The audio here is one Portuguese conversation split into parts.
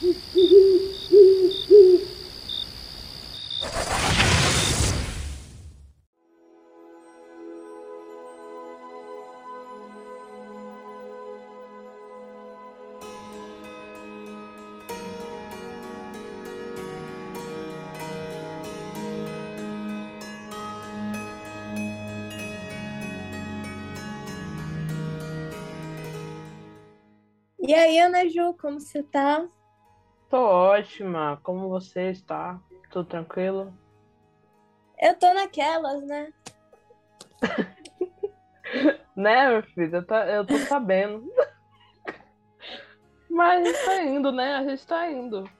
E aí, Ana Ju, como você tá? Tô ótima. Como você está? Tudo tranquilo? Eu tô naquelas, né? né, meu filho? Eu, tá, eu tô sabendo. Mas a gente tá indo, né? A gente tá indo.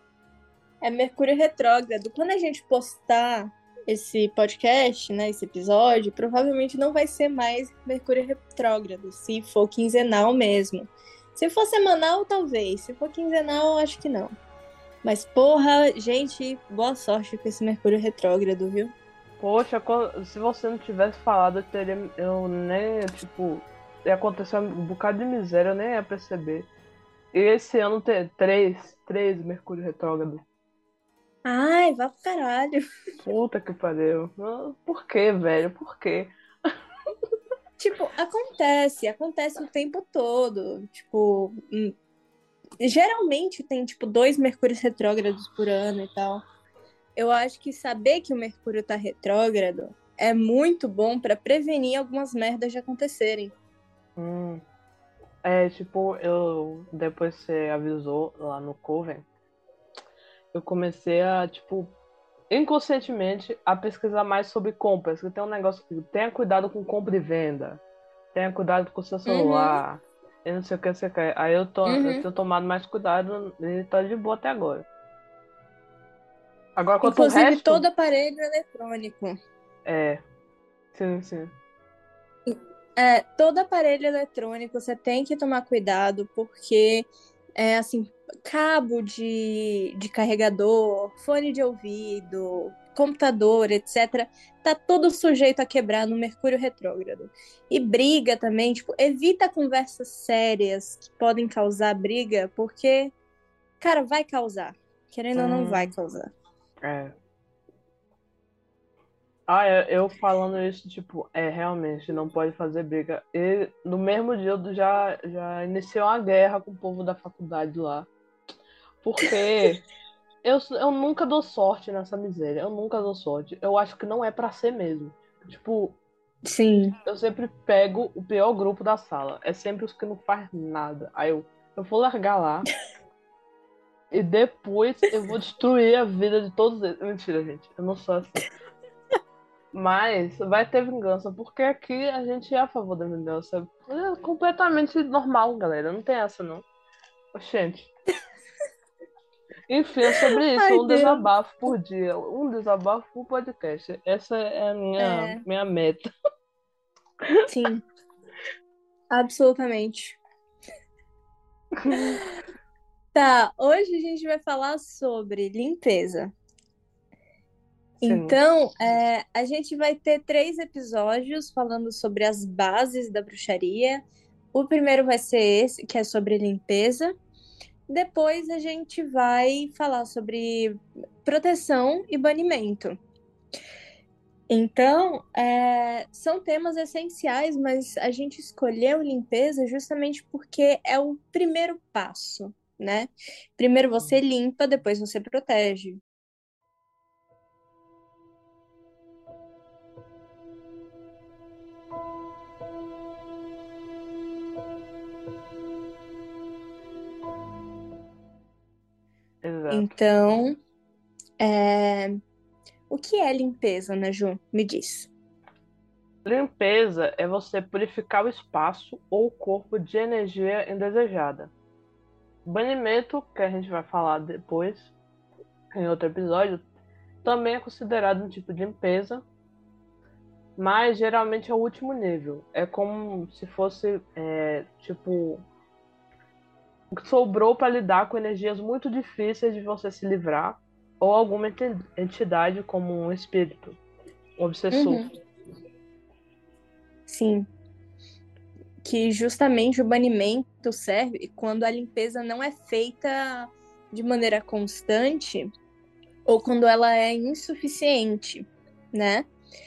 É Mercúrio Retrógrado. Quando a gente postar esse podcast, né, esse episódio, provavelmente não vai ser mais Mercúrio Retrógrado, se for quinzenal mesmo. Se for semanal, talvez. Se for quinzenal, acho que não. Mas, porra, gente, boa sorte com esse Mercúrio retrógrado, viu? Poxa, se você não tivesse falado, eu teria. Eu nem, tipo. Ia acontecer um bocado de miséria, eu nem ia perceber. E esse ano tem três, três Mercúrio retrógrado. Ai, vá pro caralho. Puta que pariu. Por que, velho? Por quê? Tipo, acontece, acontece o tempo todo. Tipo, hum, geralmente tem, tipo, dois Mercúrios retrógrados por ano e tal. Eu acho que saber que o Mercúrio tá retrógrado é muito bom para prevenir algumas merdas de acontecerem. Hum. É, tipo, eu. Depois você avisou lá no Coven, eu comecei a, tipo, inconscientemente a pesquisar mais sobre compras. Que tem um negócio que tenha cuidado com compra e venda. Tenha cuidado com o seu celular. Uhum. E não sei o que você quer. Aí eu tô, uhum. eu tenho tomado mais cuidado e tá de boa até agora. Agora quanto Inclusive resto... todo aparelho eletrônico. É. Sim, sim. É, todo aparelho eletrônico você tem que tomar cuidado, porque é assim, cabo de, de carregador, fone de ouvido, computador, etc., tá todo sujeito a quebrar no Mercúrio retrógrado. E briga também, tipo, evita conversas sérias que podem causar briga, porque, cara, vai causar. Querendo hum. ou não, vai causar. É. Ah, eu falando isso, tipo, é, realmente, não pode fazer briga. E no mesmo dia eu já, já iniciou uma guerra com o povo da faculdade lá. Porque eu, eu nunca dou sorte nessa miséria. Eu nunca dou sorte. Eu acho que não é para ser mesmo. Tipo. Sim. Eu sempre pego o pior grupo da sala. É sempre os que não faz nada. Aí eu, eu vou largar lá. e depois eu vou destruir a vida de todos eles. Mentira, gente. Eu não sou assim. Mas vai ter vingança, porque aqui a gente é a favor da vingança. É completamente normal, galera. Não tem essa, não. Gente. Enfim, é sobre isso, Ai, um Deus. desabafo por dia, um desabafo por podcast. Essa é a minha, é. minha meta. Sim. Absolutamente. tá, hoje a gente vai falar sobre limpeza. Sim. Então, é, a gente vai ter três episódios falando sobre as bases da bruxaria. O primeiro vai ser esse, que é sobre limpeza. Depois a gente vai falar sobre proteção e banimento. Então, é, são temas essenciais, mas a gente escolheu limpeza justamente porque é o primeiro passo, né? Primeiro você limpa, depois você protege. Exato. Então, é... o que é limpeza, né, Ju? Me diz. Limpeza é você purificar o espaço ou o corpo de energia indesejada. Banimento, que a gente vai falar depois, em outro episódio, também é considerado um tipo de limpeza, mas geralmente é o último nível. É como se fosse, é, tipo, sobrou para lidar com energias muito difíceis de você se livrar, ou alguma entidade como um espírito, um obsessor. Uhum. Sim. Que justamente o banimento serve quando a limpeza não é feita de maneira constante ou quando ela é insuficiente, né?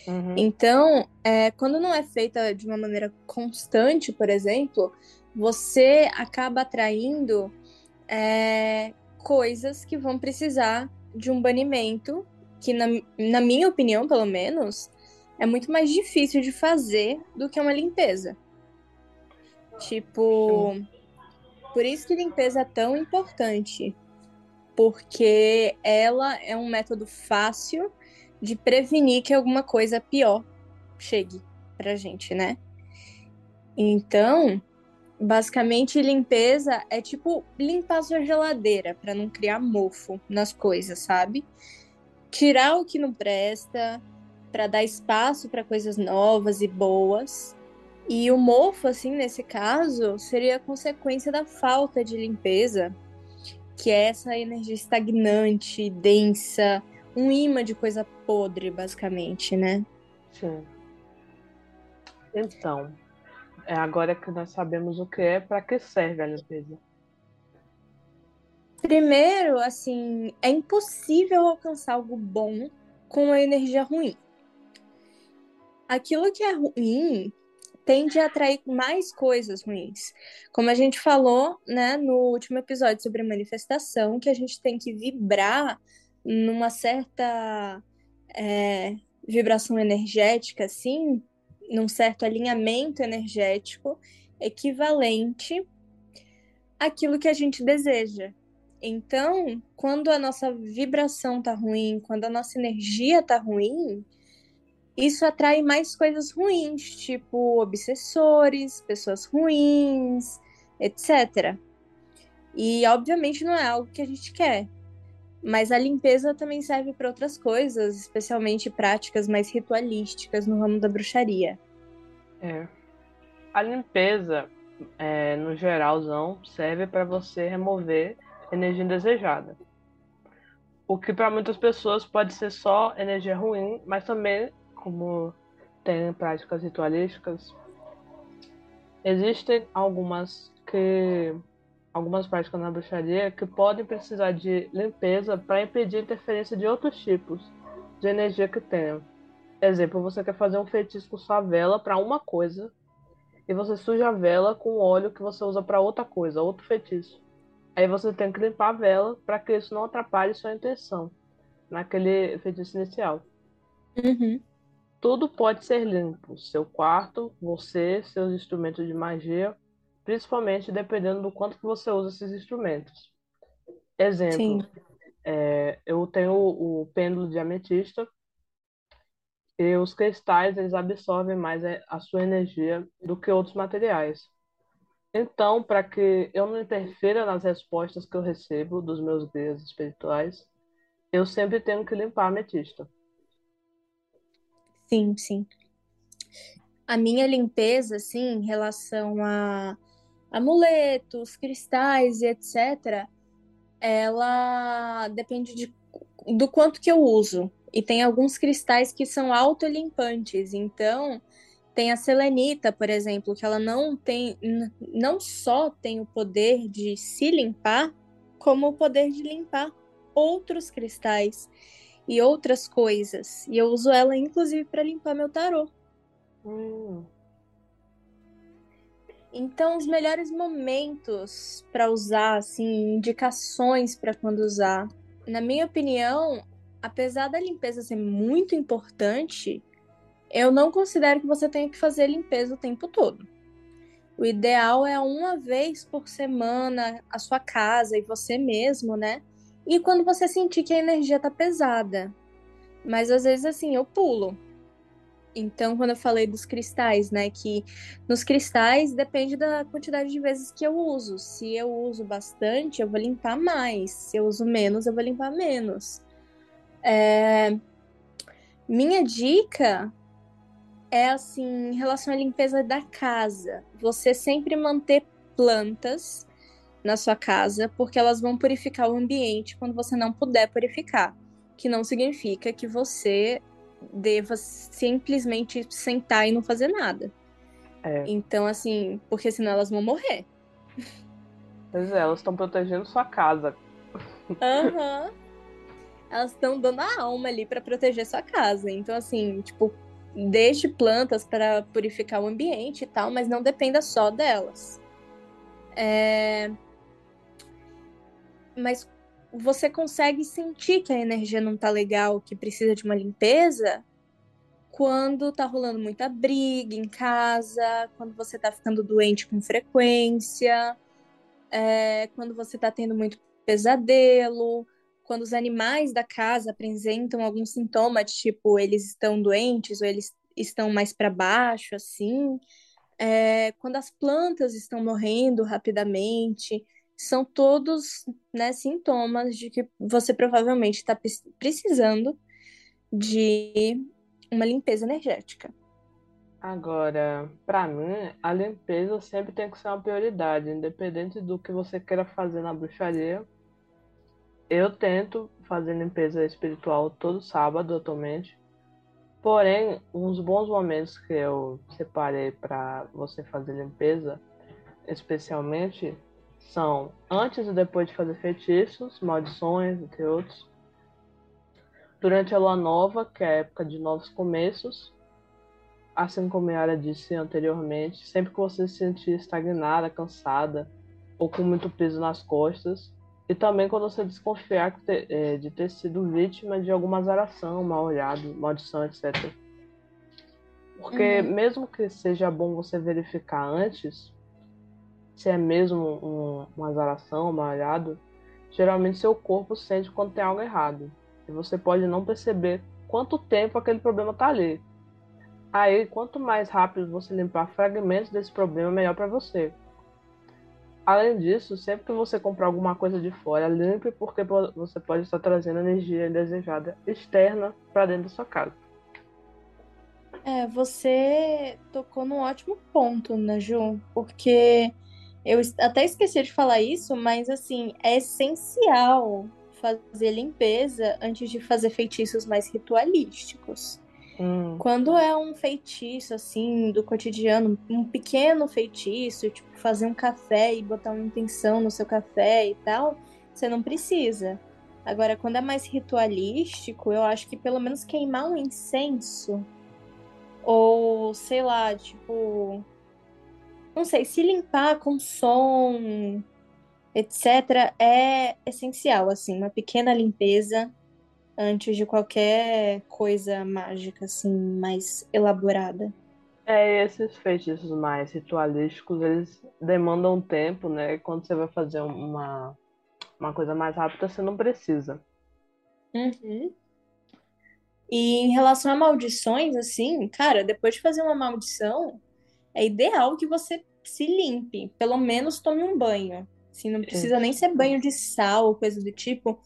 Uhum. Então, é, quando não é feita de uma maneira constante, por exemplo, você acaba atraindo é, coisas que vão precisar de um banimento, que, na, na minha opinião, pelo menos, é muito mais difícil de fazer do que uma limpeza. Tipo, por isso que limpeza é tão importante, porque ela é um método fácil de prevenir que alguma coisa pior chegue pra gente, né? Então, basicamente limpeza é tipo limpar sua geladeira para não criar mofo nas coisas, sabe? Tirar o que não presta para dar espaço para coisas novas e boas. E o mofo, assim, nesse caso, seria consequência da falta de limpeza, que é essa energia estagnante, densa, um imã de coisa podre, basicamente, né? Sim. Então, é agora que nós sabemos o que é, para que serve a limpeza? Primeiro, assim, é impossível alcançar algo bom com uma energia ruim. Aquilo que é ruim tende a atrair mais coisas ruins. Como a gente falou, né, no último episódio sobre manifestação, que a gente tem que vibrar numa certa é, vibração energética, assim, num certo alinhamento energético equivalente àquilo que a gente deseja. Então, quando a nossa vibração tá ruim, quando a nossa energia tá ruim, isso atrai mais coisas ruins, tipo obsessores, pessoas ruins, etc. E obviamente não é algo que a gente quer. Mas a limpeza também serve para outras coisas, especialmente práticas mais ritualísticas no ramo da bruxaria. É. A limpeza, é, no geralzão, serve para você remover energia indesejada. O que para muitas pessoas pode ser só energia ruim, mas também como tem práticas ritualísticas, existem algumas que algumas práticas na bruxaria que podem precisar de limpeza para impedir a interferência de outros tipos de energia que tenham. Exemplo, você quer fazer um feitiço com sua vela para uma coisa e você suja a vela com óleo que você usa para outra coisa, outro feitiço. Aí você tem que limpar a vela para que isso não atrapalhe sua intenção naquele feitiço inicial. Uhum. Tudo pode ser limpo. Seu quarto, você, seus instrumentos de magia, principalmente dependendo do quanto que você usa esses instrumentos. Exemplo, é, eu tenho o, o pêndulo de ametista e os cristais eles absorvem mais a sua energia do que outros materiais. Então, para que eu não interfira nas respostas que eu recebo dos meus guias espirituais, eu sempre tenho que limpar a ametista. Sim, sim. A minha limpeza, assim, em relação a amuletos, cristais e etc., ela depende de, do quanto que eu uso. E tem alguns cristais que são autolimpantes. Então, tem a selenita, por exemplo, que ela não tem, não só tem o poder de se limpar, como o poder de limpar outros cristais e outras coisas. E eu uso ela, inclusive, para limpar meu tarô. Hum. Então, os melhores momentos para usar, assim, indicações para quando usar. Na minha opinião, apesar da limpeza ser muito importante, eu não considero que você tenha que fazer limpeza o tempo todo. O ideal é uma vez por semana a sua casa e você mesmo, né? E quando você sentir que a energia tá pesada. Mas às vezes assim, eu pulo. Então, quando eu falei dos cristais, né, que nos cristais depende da quantidade de vezes que eu uso. Se eu uso bastante, eu vou limpar mais. Se eu uso menos, eu vou limpar menos. É... Minha dica é assim, em relação à limpeza da casa. Você sempre manter plantas na sua casa, porque elas vão purificar o ambiente quando você não puder purificar. Que não significa que você deva simplesmente sentar e não fazer nada. É. Então, assim, porque senão elas vão morrer. Pois é, elas estão protegendo sua casa. Aham. Uhum. Elas estão dando a alma ali para proteger sua casa. Então, assim, tipo, deixe plantas para purificar o ambiente e tal, mas não dependa só delas. É... Mas você consegue sentir que a energia não tá legal, que precisa de uma limpeza, quando tá rolando muita briga em casa, quando você tá ficando doente com frequência, é, quando você tá tendo muito pesadelo, quando os animais da casa apresentam algum sintoma, tipo eles estão doentes ou eles estão mais para baixo, assim, é, quando as plantas estão morrendo rapidamente, são todos né, sintomas de que você provavelmente está precisando de uma limpeza energética. Agora, para mim, a limpeza sempre tem que ser uma prioridade, independente do que você queira fazer na bruxaria. Eu tento fazer limpeza espiritual todo sábado atualmente. Porém, uns bons momentos que eu separei para você fazer limpeza, especialmente, são antes e depois de fazer feitiços, maldições, entre outros Durante a lua nova, que é a época de novos começos, assim como a Yara disse anteriormente, sempre que você se sentir estagnada, cansada ou com muito peso nas costas, e também quando você desconfiar é, de ter sido vítima de alguma azaração, mal olhado, maldição, etc. Porque uhum. mesmo que seja bom você verificar antes se é mesmo um, uma azaração, mal olhado, geralmente seu corpo sente quando tem algo errado. E você pode não perceber quanto tempo aquele problema está ali. Aí, quanto mais rápido você limpar fragmentos desse problema, melhor para você. Além disso, sempre que você comprar alguma coisa de fora, limpe porque você pode estar trazendo energia indesejada externa para dentro da sua casa. É, você tocou num ótimo ponto, né, Ju? Porque eu até esqueci de falar isso, mas assim, é essencial fazer limpeza antes de fazer feitiços mais ritualísticos. Hum. Quando é um feitiço, assim, do cotidiano, um pequeno feitiço, tipo fazer um café e botar uma intenção no seu café e tal, você não precisa. Agora, quando é mais ritualístico, eu acho que pelo menos queimar um incenso, ou sei lá, tipo. Não sei, se limpar com som, etc., é essencial, assim, uma pequena limpeza antes de qualquer coisa mágica, assim, mais elaborada. É, esses feitiços mais ritualísticos, eles demandam tempo, né? Quando você vai fazer uma, uma coisa mais rápida, você não precisa. Uhum. E em relação a maldições, assim, cara, depois de fazer uma maldição, é ideal que você se limpe. Pelo menos tome um banho. Assim, não precisa nem ser banho de sal ou coisa do tipo.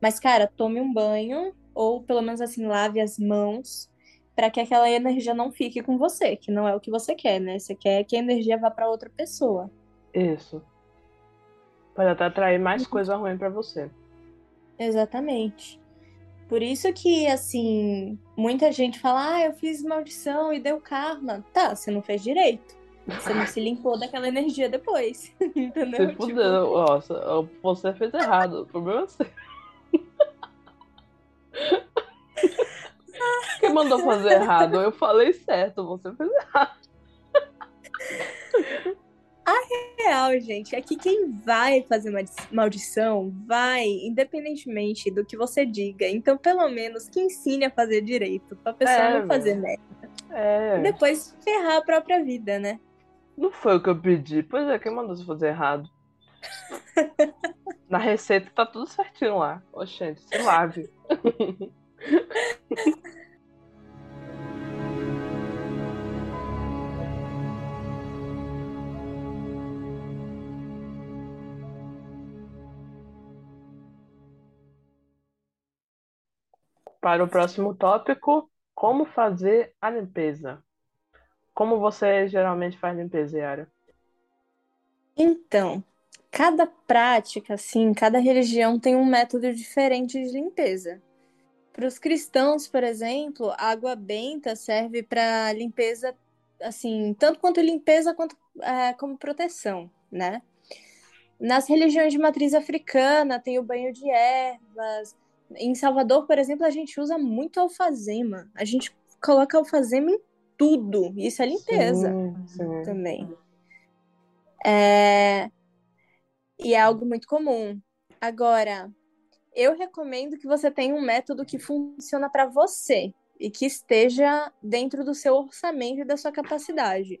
Mas, cara, tome um banho, ou pelo menos assim, lave as mãos, para que aquela energia não fique com você, que não é o que você quer, né? Você quer que a energia vá para outra pessoa. Isso. Pode até atrair mais uhum. coisa ruim para você. Exatamente. Por isso que, assim, muita gente fala, ah, eu fiz maldição e deu karma. Tá, você não fez direito. Você não se limpou daquela energia depois. Entendeu? Se tipo... Nossa, você fez errado. O problema é seu. Quem mandou fazer errado? Eu falei certo, você fez errado. A real, gente, é que quem vai fazer uma maldição vai, independentemente do que você diga. Então, pelo menos, que ensine a fazer direito, pra pessoa é, não fazer merda. É. E depois ferrar a própria vida, né? Não foi o que eu pedi. Pois é, quem mandou você fazer errado? Na receita tá tudo certinho lá. Oxente, se lave. Para o próximo tópico, como fazer a limpeza. Como você geralmente faz limpeza, Yara? Então, cada prática, assim, cada religião tem um método diferente de limpeza. Para os cristãos, por exemplo, a água benta serve para limpeza, assim, tanto quanto limpeza quanto é, como proteção, né? Nas religiões de matriz africana, tem o banho de ervas. Em Salvador, por exemplo, a gente usa muito alfazema. A gente coloca alfazema em tudo. Isso é limpeza Sim, sim. também. É... E é algo muito comum. Agora, eu recomendo que você tenha um método que funciona para você e que esteja dentro do seu orçamento e da sua capacidade.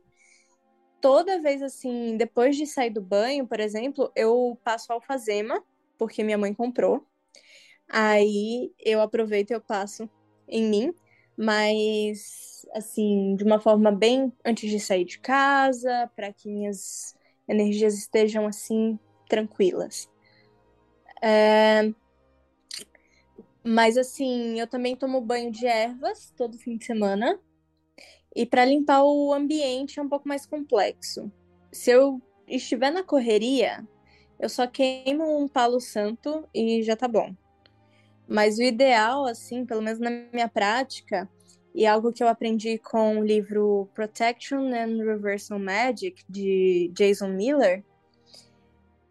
Toda vez assim, depois de sair do banho, por exemplo, eu passo alfazema, porque minha mãe comprou. Aí eu aproveito e eu passo em mim, mas assim, de uma forma bem antes de sair de casa, para que minhas energias estejam assim tranquilas. É... Mas assim, eu também tomo banho de ervas todo fim de semana. E para limpar o ambiente é um pouco mais complexo. Se eu estiver na correria, eu só queimo um palo santo e já tá bom. Mas o ideal, assim, pelo menos na minha prática, e algo que eu aprendi com o livro Protection and Reversal Magic, de Jason Miller,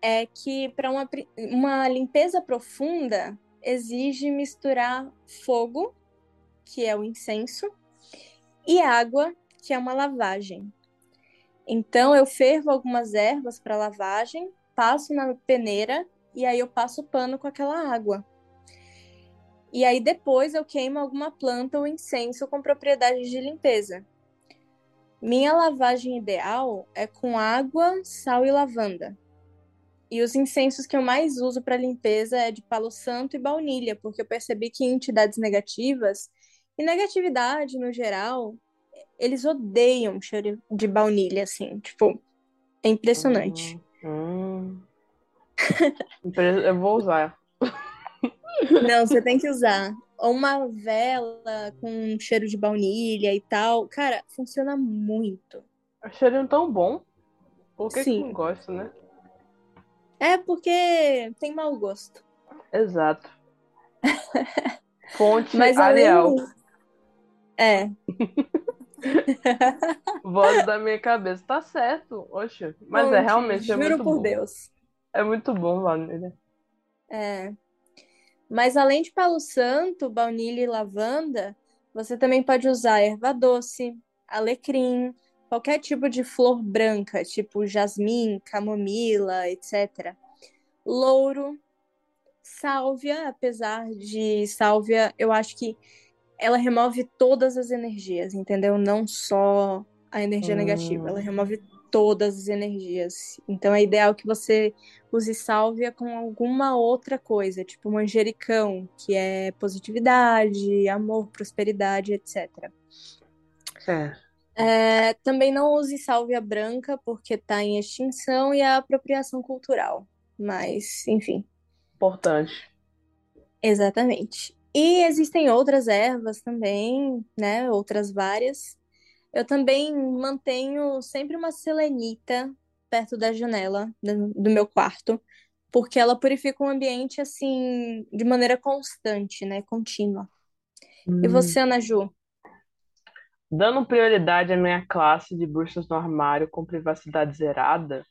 é que para uma, uma limpeza profunda exige misturar fogo, que é o incenso, e água, que é uma lavagem. Então eu fervo algumas ervas para lavagem, passo na peneira e aí eu passo o pano com aquela água. E aí depois eu queimo alguma planta ou incenso com propriedades de limpeza. Minha lavagem ideal é com água, sal e lavanda. E os incensos que eu mais uso para limpeza é de palo santo e baunilha, porque eu percebi que entidades negativas e negatividade no geral, eles odeiam cheiro de baunilha, assim, tipo, é impressionante. Hum, hum. eu vou usar. Não, você tem que usar. Ou uma vela com cheiro de baunilha e tal. Cara, funciona muito. É cheirinho tão bom. Por que, Sim. que não gosta, né? É porque tem mau gosto. Exato. Fonte Mas Ariel. Além... É. Voz da minha cabeça. Tá certo. Oxe. Mas Fonte, é realmente é muito por bom. Deus. É muito bom, Vanilla. É. Mas além de palo santo, baunilha e lavanda, você também pode usar erva doce, alecrim, qualquer tipo de flor branca, tipo jasmim, camomila, etc. Louro, sálvia, apesar de sálvia, eu acho que ela remove todas as energias, entendeu? Não só a energia hum. negativa, ela remove todas as energias. Então é ideal que você use sálvia com alguma outra coisa, tipo manjericão, que é positividade, amor, prosperidade, etc. É. É, também não use sálvia branca porque está em extinção e é apropriação cultural. Mas, enfim. Importante. Exatamente. E existem outras ervas também, né? Outras várias. Eu também mantenho sempre uma selenita perto da janela do meu quarto, porque ela purifica o ambiente assim de maneira constante, né? Contínua. Hum. E você, Ana Ju? Dando prioridade à minha classe de bruxas no armário com privacidade zerada,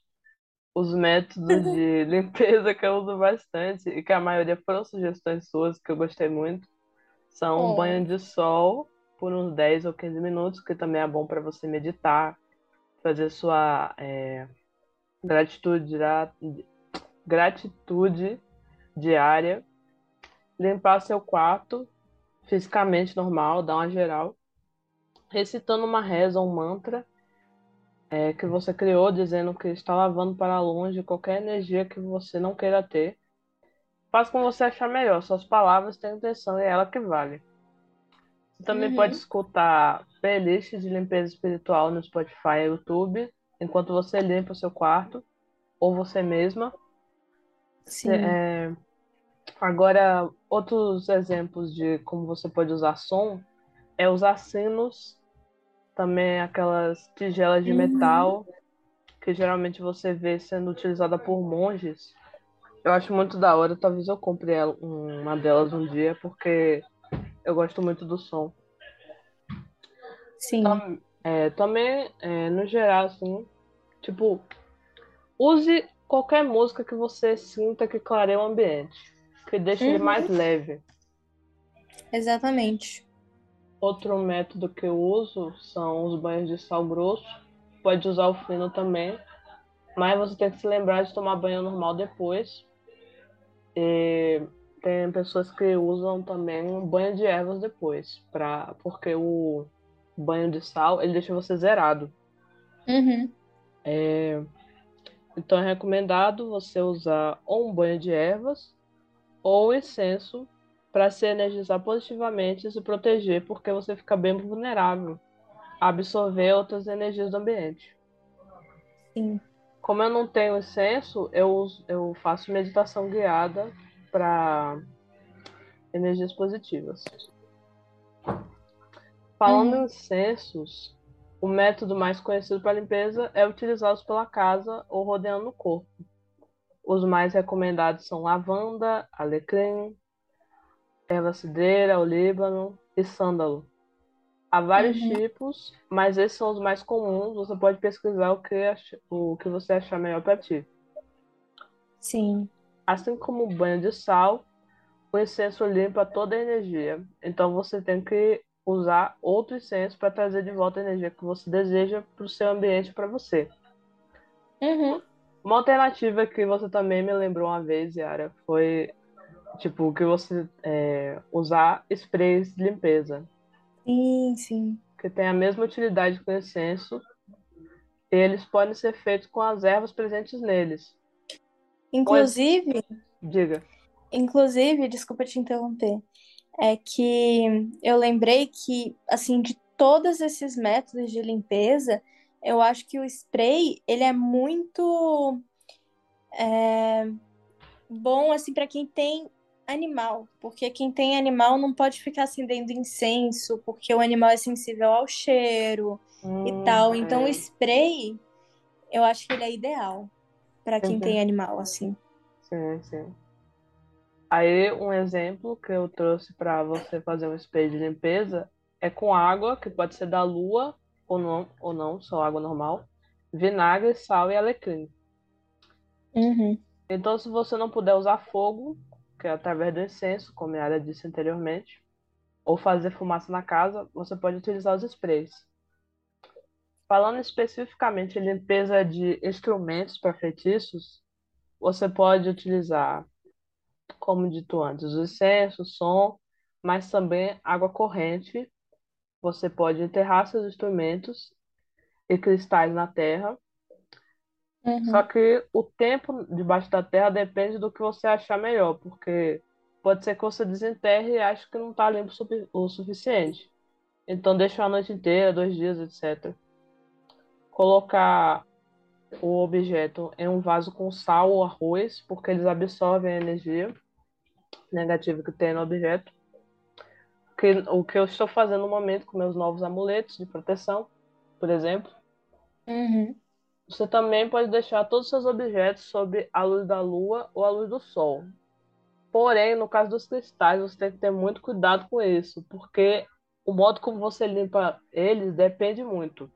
os métodos de limpeza que eu uso bastante e que a maioria foram sugestões suas que eu gostei muito são oh. banho de sol por uns 10 ou 15 minutos, que também é bom para você meditar, fazer sua é, gratitude, gratitude diária, limpar seu quarto fisicamente normal, dar uma geral recitando uma reza ou um mantra é, que você criou, dizendo que está lavando para longe qualquer energia que você não queira ter. Faz como você achar melhor. Suas palavras têm intenção e é ela que vale. Você também uhum. pode escutar playlists de limpeza espiritual no Spotify e YouTube, enquanto você limpa o seu quarto, ou você mesma. Sim. É... Agora, outros exemplos de como você pode usar som é usar sinos também aquelas tigelas de uhum. metal que geralmente você vê sendo utilizada por monges. Eu acho muito da hora, talvez eu compre uma delas um dia, porque eu gosto muito do som. Sim. é, também, é, no geral, assim, tipo, use qualquer música que você sinta que clareia o ambiente, que deixa ele Uhum. mais leve. Exatamente. Outro método que eu uso são os banhos de sal grosso. Pode usar o fino também, mas você tem que se lembrar de tomar banho normal depois. E tem pessoas que usam também um banho de ervas depois, pra, porque o banho de sal ele deixa você zerado. Uhum. Então é recomendado você usar ou um banho de ervas ou incenso para se energizar positivamente e se proteger, porque você fica bem vulnerável a absorver outras energias do ambiente. Sim. Como eu não tenho incenso, eu, eu faço meditação guiada para energias positivas. Falando em incensos, o método mais conhecido para limpeza é utilizá-los pela casa ou rodeando o corpo. Os mais recomendados são lavanda, alecrim, erva cidreira, olíbano e sândalo. Há vários Uhum. tipos, mas esses são os mais comuns. Você pode pesquisar o que, o que você achar melhor para ti. Sim. Assim como o banho de sal, o incenso limpa toda a energia. Então você tem que usar outro incenso para trazer de volta a energia que você deseja para o seu ambiente para você. Uhum. Uma alternativa que você também me lembrou uma vez, Yara, foi tipo que você é, usar sprays de limpeza, Sim, sim. que tem a mesma utilidade que o incenso. E eles podem ser feitos com as ervas presentes neles. Inclusive, Diga. inclusive, desculpa te interromper, é que eu lembrei que, assim, de todos esses métodos de limpeza, eu acho que o spray, ele é muito é, bom, assim, para quem tem animal, porque quem tem animal não pode ficar acendendo incenso, porque o animal é sensível ao cheiro e Hum, tal. Então, é. o spray, eu acho que ele é ideal para quem tem animal, assim. Sim, sim. Aí, um exemplo que eu trouxe para você fazer um spray de limpeza é com água, que pode ser da lua ou não, ou não, só água normal, vinagre, sal e alecrim. Uhum. Então, se você não puder usar fogo, que é através do incenso, como a Yara disse anteriormente, ou fazer fumaça na casa, você pode utilizar os sprays. Falando especificamente em limpeza de instrumentos para feitiços, você pode utilizar, como dito antes, o incenso, o som, mas também água corrente. Você pode enterrar seus instrumentos e cristais na terra. Uhum. Só que o tempo debaixo da terra depende do que você achar melhor, porque pode ser que você desenterre e ache que não está limpo o sufi- o suficiente. Então deixa a noite inteira, dois dias, etc. Colocar o objeto em um vaso com sal ou arroz, porque eles absorvem a energia negativa que tem no objeto. Que, o que eu estou fazendo no momento com meus novos amuletos de proteção, por exemplo. Uhum. Você também pode deixar todos os seus objetos sob a luz da lua ou a luz do sol. Porém, no caso dos cristais, você tem que ter muito cuidado com isso, porque o modo como você limpa eles depende muito.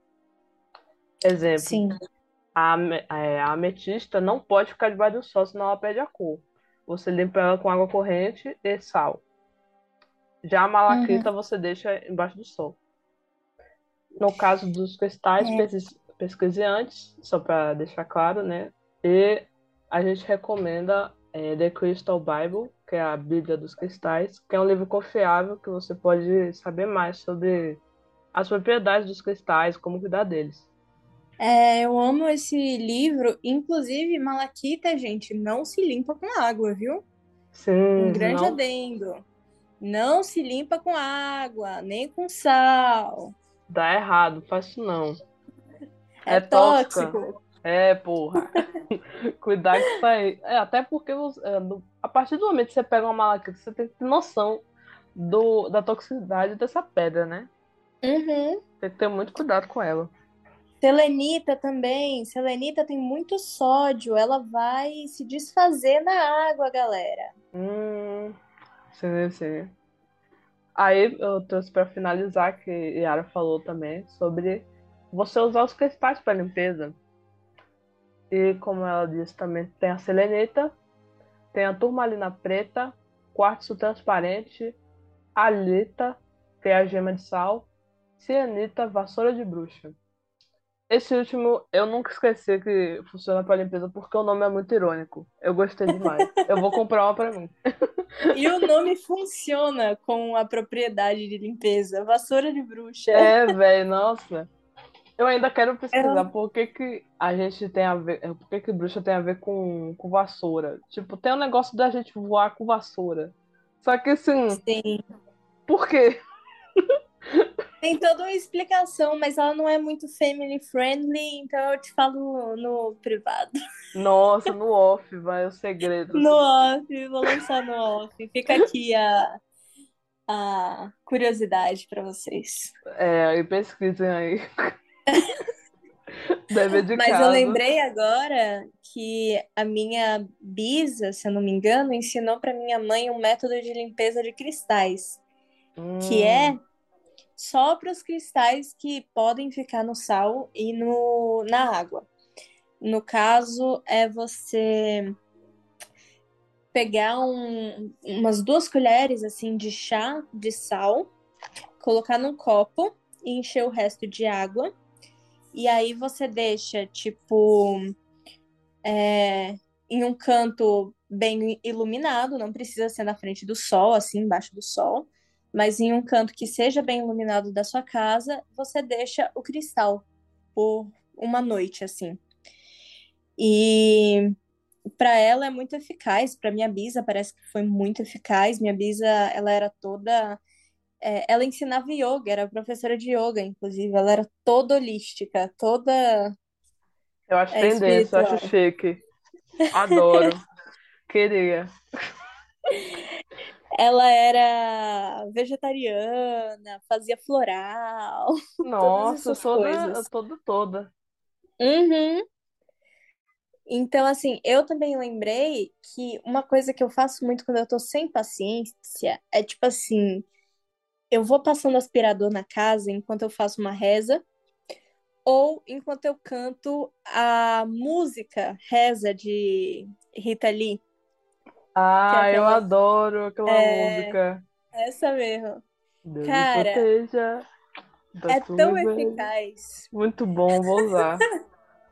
Exemplo, Sim. a, é, a ametista não pode ficar debaixo do sol, senão ela perde a cor. Você limpa ela com água corrente e sal. Já a malaquita você deixa embaixo do sol. No caso dos cristais, É. pesquise- pesquise antes, só para deixar claro, né? E a gente recomenda é, The Crystal Bible, que é a Bíblia dos Cristais, que é um livro confiável que você pode saber mais sobre as propriedades dos cristais, como cuidar deles. É, eu amo esse livro. Inclusive, malaquita, gente, não se limpa com água, viu? Sim, Um grande senão- adendo. Não se limpa com água, nem com sal. Dá errado, isso não. É, É tóxica. tóxico. É, porra. Cuidar com isso aí. É, até porque você- é, do- a partir do momento que você pega uma malaquita, você tem que ter noção do, da toxicidade dessa pedra, né? Uhum. Tem que ter muito cuidado com ela. Selenita também. Selenita tem muito sódio. Ela vai se desfazer na água, galera. Hum, sim, sim. Aí eu trouxe para finalizar que Yara falou também sobre você usar os cristais para limpeza. E como ela disse, também tem a selenita, tem a turmalina preta, quartzo transparente, alita, tem a gema de sal, cianita, vassoura de bruxa. Esse último eu nunca esqueci que funciona para limpeza porque o nome é muito irônico. Eu gostei demais. eu vou comprar uma para mim. E o nome funciona com a propriedade de limpeza, vassoura de bruxa. É, velho, nossa. Eu ainda quero pesquisar é. por que, que a gente tem a ver. Por que, que bruxa tem a ver com, com vassoura. Tipo, tem um negócio da gente voar com vassoura. Só que assim. Sim. Por quê? Tem toda uma explicação, mas ela não é muito family friendly, então eu te falo no privado. Nossa, no off, vai o segredo. No off, vou lançar no off. Fica aqui a, a curiosidade para vocês. É, e pesquisem aí. Deve de Mas casa. eu lembrei agora que a minha bisa, se eu não me engano, ensinou para minha mãe um método de limpeza de cristais, hum. que é só para os cristais que podem ficar no sal e no, na água. No caso, é você pegar um, umas duas colheres assim de chá de sal, colocar num copo e encher o resto de água. E aí você deixa, tipo, é, em um canto bem iluminado, não precisa ser na frente do sol, assim, embaixo do sol mas em um canto que seja bem iluminado da sua casa, você deixa o cristal por uma noite assim. E para ela é muito eficaz, para minha bisa parece que foi muito eficaz. Minha bisa, ela era toda é, ela ensinava yoga, era professora de yoga, inclusive, ela era toda holística, toda Eu acho é, tendência, eu acho chique. Adoro. Queria. Ela era vegetariana, fazia floral, Nossa, toda, coisas. toda, toda. Uhum. Então, assim, eu também lembrei que uma coisa que eu faço muito quando eu tô sem paciência é tipo assim, eu vou passando aspirador na casa enquanto eu faço uma reza, ou enquanto eu canto a música Reza de Rita Lee. Ah, é eu adoro aquela é... música. Essa mesmo. Deus Cara, proteja, é tão eficaz. Muito bom, vou usar.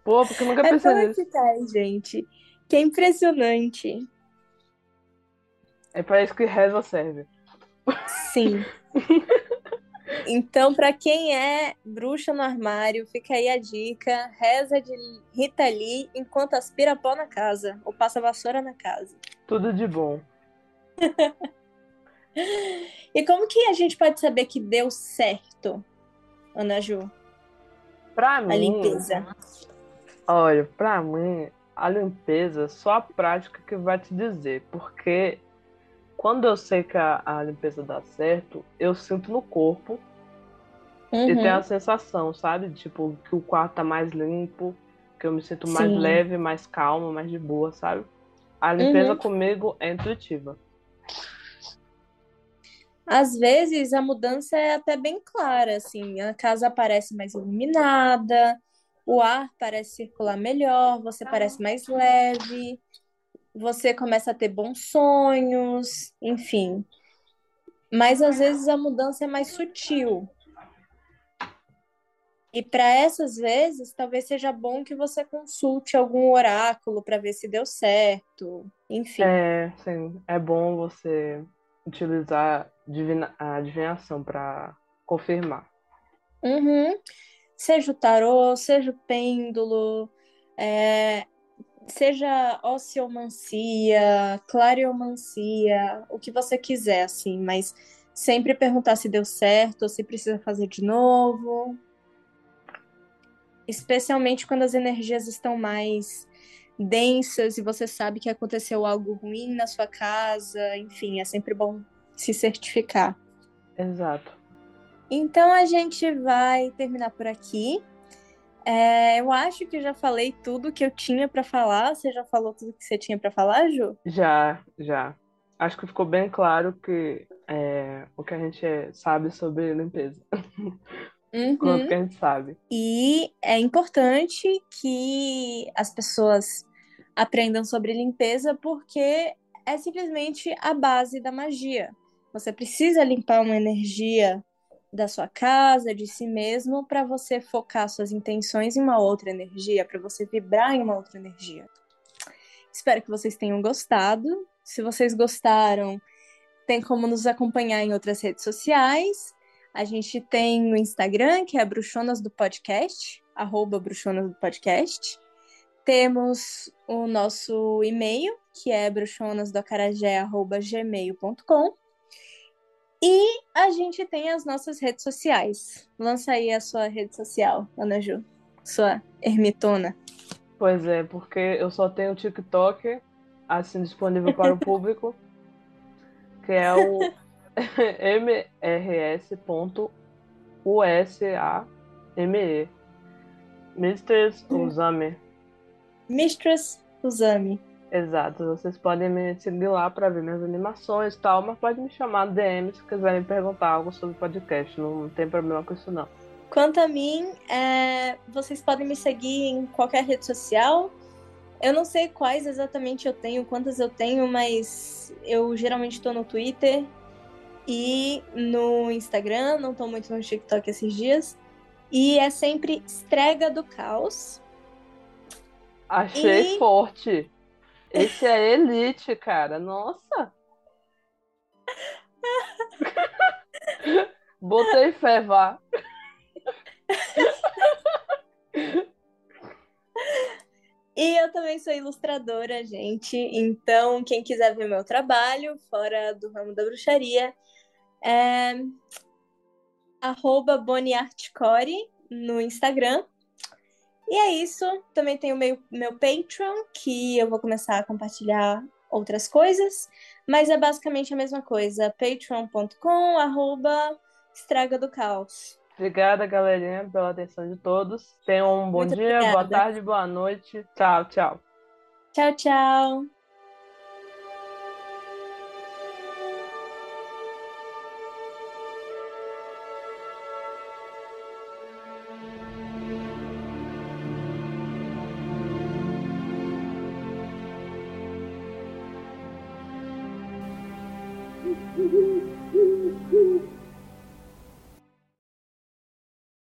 Pô, porque eu nunca pensei é tão nisso. eficaz, gente. Que é impressionante. É para isso que reza serve. Sim. Então, para quem é bruxa no armário, fica aí a dica: reza de Rita Lee enquanto aspira pó na casa ou passa vassoura na casa. Tudo de bom. e como que a gente pode saber que deu certo, Ana Ju? Pra mim. A limpeza. Olha, pra mim, a limpeza só a prática que vai te dizer. Porque quando eu sei que a, a limpeza dá certo, eu sinto no corpo uhum. e tenho a sensação, sabe? Tipo, que o quarto tá mais limpo, que eu me sinto mais Sim. leve, mais calma, mais de boa, sabe? A limpeza uhum. comigo é intuitiva. Às vezes a mudança é até bem clara, assim, a casa parece mais iluminada, o ar parece circular melhor, você parece mais leve, você começa a ter bons sonhos, enfim. Mas às vezes a mudança é mais sutil. E para essas vezes, talvez seja bom que você consulte algum oráculo para ver se deu certo. Enfim. É, sim. É bom você utilizar a adivinhação para confirmar. Uhum. Seja o tarô, seja o pêndulo, é, seja ociomancia, clariomancia, o que você quiser, assim, mas sempre perguntar se deu certo ou se precisa fazer de novo. Especialmente quando as energias estão mais densas e você sabe que aconteceu algo ruim na sua casa, enfim, é sempre bom se certificar. Exato. Então a gente vai terminar por aqui. É, eu acho que já falei tudo que eu tinha para falar. Você já falou tudo que você tinha para falar, Ju? Já, já. Acho que ficou bem claro que é, o que a gente sabe sobre limpeza. Uhum. Quanto que a gente sabe. E é importante que as pessoas aprendam sobre limpeza porque é simplesmente a base da magia. Você precisa limpar uma energia da sua casa, de si mesmo, para você focar suas intenções em uma outra energia, para você vibrar em uma outra energia. Espero que vocês tenham gostado. Se vocês gostaram, tem como nos acompanhar em outras redes sociais. A gente tem o Instagram, que é Bruxonas do Podcast, arroba Bruxonas do Podcast. Temos o nosso e-mail, que é bruxonasdoacarajé.gmail.com. E a gente tem as nossas redes sociais. Lança aí a sua rede social, Ana Ju. Sua ermitona. Pois é, porque eu só tenho o TikTok, assim, disponível para o público, que é o mrs.usame. Mistress Usame. Mistress Usame. Exato, vocês podem me seguir lá para ver minhas animações e tal, mas pode me chamar DM se quiserem perguntar algo sobre o podcast, não tem problema com isso não. Quanto a mim, é, vocês podem me seguir em qualquer rede social. Eu não sei quais exatamente eu tenho, quantas eu tenho, mas eu geralmente estou no Twitter e no Instagram, não estou muito no TikTok esses dias. E é sempre Estrega do Caos. Achei e... forte. Esse é Elite, cara. Nossa. Botei fé, vá. E eu também sou ilustradora, gente. Então, quem quiser ver meu trabalho fora do ramo da bruxaria, é arroba boniartcore no Instagram. E é isso. Também tem o meu, meu Patreon, que eu vou começar a compartilhar outras coisas, mas é basicamente a mesma coisa. patreon.com arroba estraga do caos. Obrigada, galerinha, pela atenção de todos. Tenham um bom Muito dia, obrigada. boa tarde, boa noite. Tchau, tchau. Tchau, tchau.